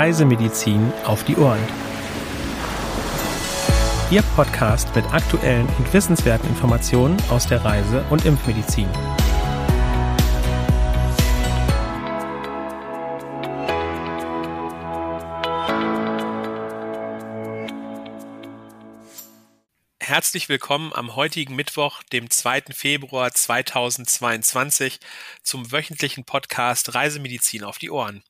Reisemedizin auf die Ohren. Ihr Podcast mit aktuellen und wissenswerten Informationen aus der Reise- und Impfmedizin. Herzlich willkommen am heutigen Mittwoch, dem 2. Februar 2022, zum wöchentlichen Podcast Reisemedizin auf die Ohren.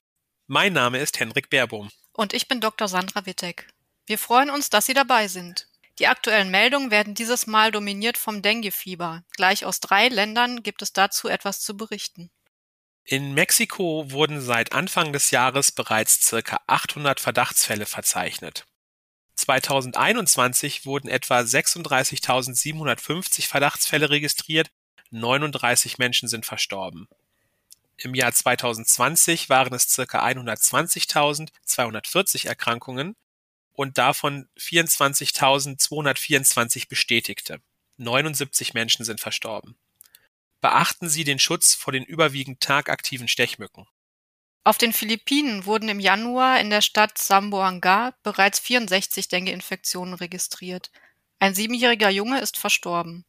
Mein Name ist Henrik Baerbohm. Und ich bin Dr. Sandra Wittek. Wir freuen uns, dass Sie dabei sind. Die aktuellen Meldungen werden dieses Mal dominiert vom Dengue-Fieber. Gleich aus drei Ländern gibt es dazu etwas zu berichten. In Mexiko wurden seit Anfang des Jahres bereits circa 800 Verdachtsfälle verzeichnet. 2021 wurden etwa 36.750 Verdachtsfälle registriert, 39 Menschen sind verstorben. Im Jahr 2020 waren es circa 120.240 Erkrankungen und davon 24.224 bestätigte. 79 Menschen sind verstorben. Beachten Sie den Schutz vor den überwiegend tagaktiven Stechmücken. Auf den Philippinen wurden im Januar in der Stadt Zamboanga bereits 64 Dengue-Infektionen registriert. Ein siebenjähriger Junge ist verstorben.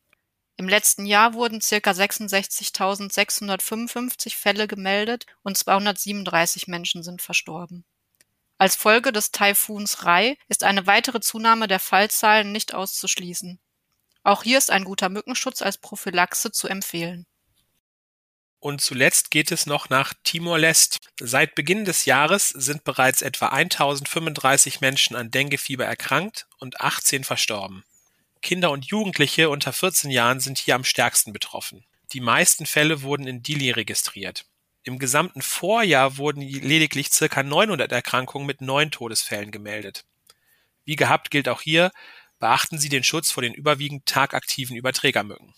Im letzten Jahr wurden ca. 66.655 Fälle gemeldet und 237 Menschen sind verstorben. Als Folge des Taifuns Rai ist eine weitere Zunahme der Fallzahlen nicht auszuschließen. Auch hier ist ein guter Mückenschutz als Prophylaxe zu empfehlen. Und zuletzt geht es noch nach Timor-Leste. Seit Beginn des Jahres sind bereits etwa 1035 Menschen an Denguefieber erkrankt und 18 verstorben. Kinder und Jugendliche unter 14 Jahren sind hier am stärksten betroffen. Die meisten Fälle wurden in Dili registriert. Im gesamten Vorjahr wurden lediglich ca. 900 Erkrankungen mit neun Todesfällen gemeldet. Wie gehabt gilt auch hier, beachten Sie den Schutz vor den überwiegend tagaktiven Überträgermücken.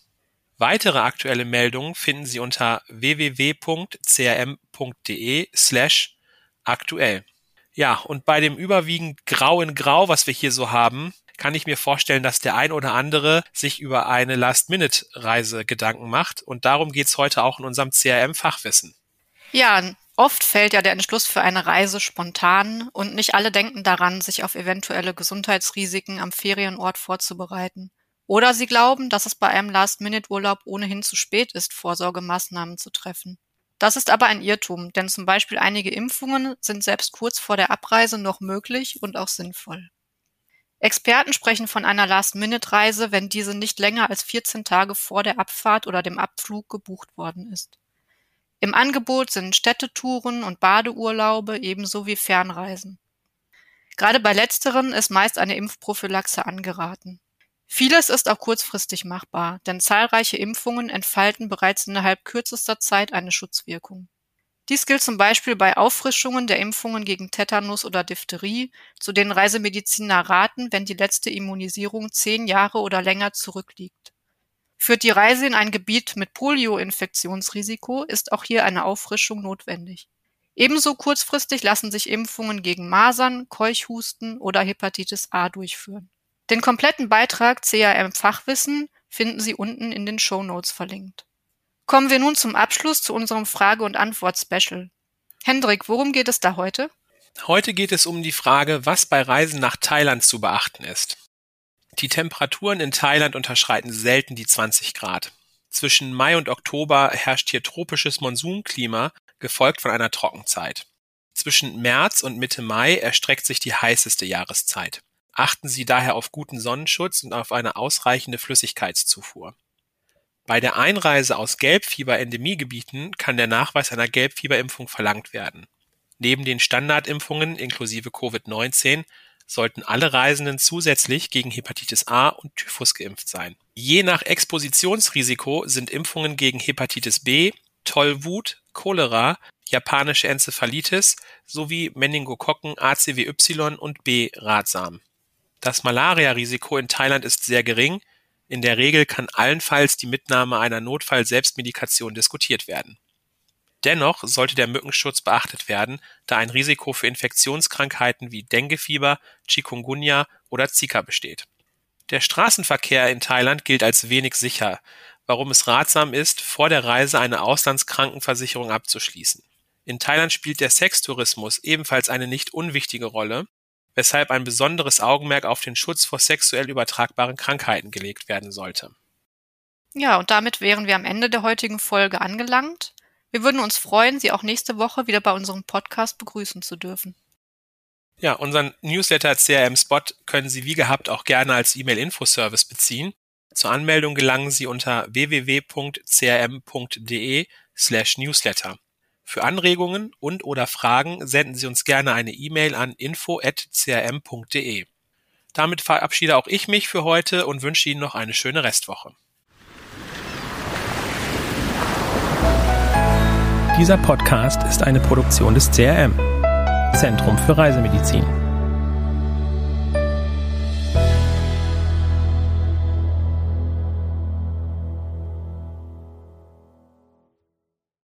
Weitere aktuelle Meldungen finden Sie unter www.crm.de slash aktuell. Ja, und bei dem überwiegend grauen Grau, was wir hier so haben, kann ich mir vorstellen, dass der ein oder andere sich über eine Last-Minute-Reise Gedanken macht. Und darum geht's heute auch in unserem CRM-Fachwissen. Ja, oft fällt ja der Entschluss für eine Reise spontan und nicht alle denken daran, sich auf eventuelle Gesundheitsrisiken am Ferienort vorzubereiten. Oder sie glauben, dass es bei einem Last-Minute-Urlaub ohnehin zu spät ist, Vorsorgemaßnahmen zu treffen. Das ist aber ein Irrtum, denn zum Beispiel einige Impfungen sind selbst kurz vor der Abreise noch möglich und auch sinnvoll. Experten sprechen von einer Last-Minute-Reise, wenn diese nicht länger als 14 Tage vor der Abfahrt oder dem Abflug gebucht worden ist. Im Angebot sind Städtetouren und Badeurlaube ebenso wie Fernreisen. Gerade bei letzteren ist meist eine Impfprophylaxe angeraten. Vieles ist auch kurzfristig machbar, denn zahlreiche Impfungen entfalten bereits innerhalb kürzester Zeit eine Schutzwirkung. Dies gilt zum Beispiel bei Auffrischungen der Impfungen gegen Tetanus oder Diphtherie, zu denen Reisemediziner raten, wenn die letzte Immunisierung zehn Jahre oder länger zurückliegt. Führt die Reise in ein Gebiet mit Polio-Infektionsrisiko, ist auch hier eine Auffrischung notwendig. Ebenso kurzfristig lassen sich Impfungen gegen Masern, Keuchhusten oder Hepatitis A durchführen. Den kompletten Beitrag CRM Fachwissen finden Sie unten in den Show Notes verlinkt. Kommen wir nun zum Abschluss zu unserem Frage- und Antwort-Special. Hendrik, worum geht es da heute? Heute geht es um die Frage, was bei Reisen nach Thailand zu beachten ist. Die Temperaturen in Thailand unterschreiten selten die 20 Grad. Zwischen Mai und Oktober herrscht hier tropisches Monsunklima, gefolgt von einer Trockenzeit. Zwischen März und Mitte Mai erstreckt sich die heißeste Jahreszeit. Achten Sie daher auf guten Sonnenschutz und auf eine ausreichende Flüssigkeitszufuhr. Bei der Einreise aus Gelbfieber-Endemiegebieten kann der Nachweis einer Gelbfieberimpfung verlangt werden. Neben den Standardimpfungen inklusive Covid-19 sollten alle Reisenden zusätzlich gegen Hepatitis A und Typhus geimpft sein. Je nach Expositionsrisiko sind Impfungen gegen Hepatitis B, Tollwut, Cholera, japanische Enzephalitis sowie Meningokokken ACWY und B ratsam. Das Malariarisiko in Thailand ist sehr gering, in der Regel kann allenfalls die Mitnahme einer Notfall-Selbstmedikation diskutiert werden. Dennoch sollte der Mückenschutz beachtet werden, da ein Risiko für Infektionskrankheiten wie Denguefieber, Chikungunya oder Zika besteht. Der Straßenverkehr in Thailand gilt als wenig sicher, warum es ratsam ist, vor der Reise eine Auslandskrankenversicherung abzuschließen. In Thailand spielt der Sextourismus ebenfalls eine nicht unwichtige Rolle, weshalb ein besonderes Augenmerk auf den Schutz vor sexuell übertragbaren Krankheiten gelegt werden sollte. Ja, und damit wären wir am Ende der heutigen Folge angelangt. Wir würden uns freuen, Sie auch nächste Woche wieder bei unserem Podcast begrüßen zu dürfen. Ja, unseren Newsletter CRM Spot können Sie wie gehabt auch gerne als E-Mail-Infoservice beziehen. Zur Anmeldung gelangen Sie unter www.crm.de slash newsletter. Für Anregungen und oder Fragen senden Sie uns gerne eine E-Mail an info.crm.de. Damit verabschiede auch ich mich für heute und wünsche Ihnen noch eine schöne Restwoche. Dieser Podcast ist eine Produktion des CRM, Zentrum für Reisemedizin.